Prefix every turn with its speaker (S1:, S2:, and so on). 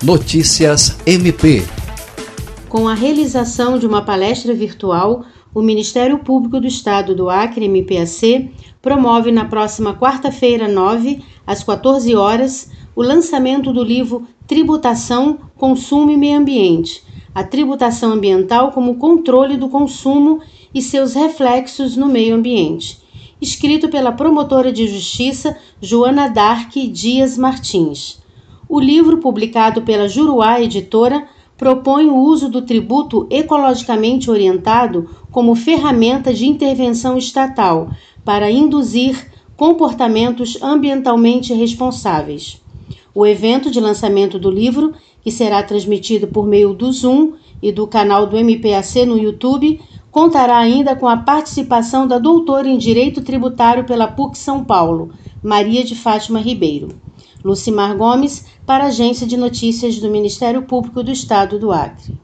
S1: Notícias MP.
S2: Com a realização de uma palestra virtual, o Ministério Público do Estado do Acre, MPAC, promove na próxima quarta-feira, 9, às 14 horas, o lançamento do livro Tributação, Consumo e Meio Ambiente. A tributação ambiental como controle do consumo e seus reflexos no meio ambiente. Escrito pela promotora de justiça Joana Dark Dias Martins. O livro, publicado pela Juruá Editora, propõe o uso do tributo ecologicamente orientado como ferramenta de intervenção estatal para induzir comportamentos ambientalmente responsáveis. O evento de lançamento do livro, que será transmitido por meio do Zoom e do canal do MPAC no YouTube, contará ainda com a participação da doutora em Direito Tributário pela PUC São Paulo, Maria de Fátima Ribeiro. Lucimar Gomes, para a Agência de Notícias do Ministério Público do Estado do Acre.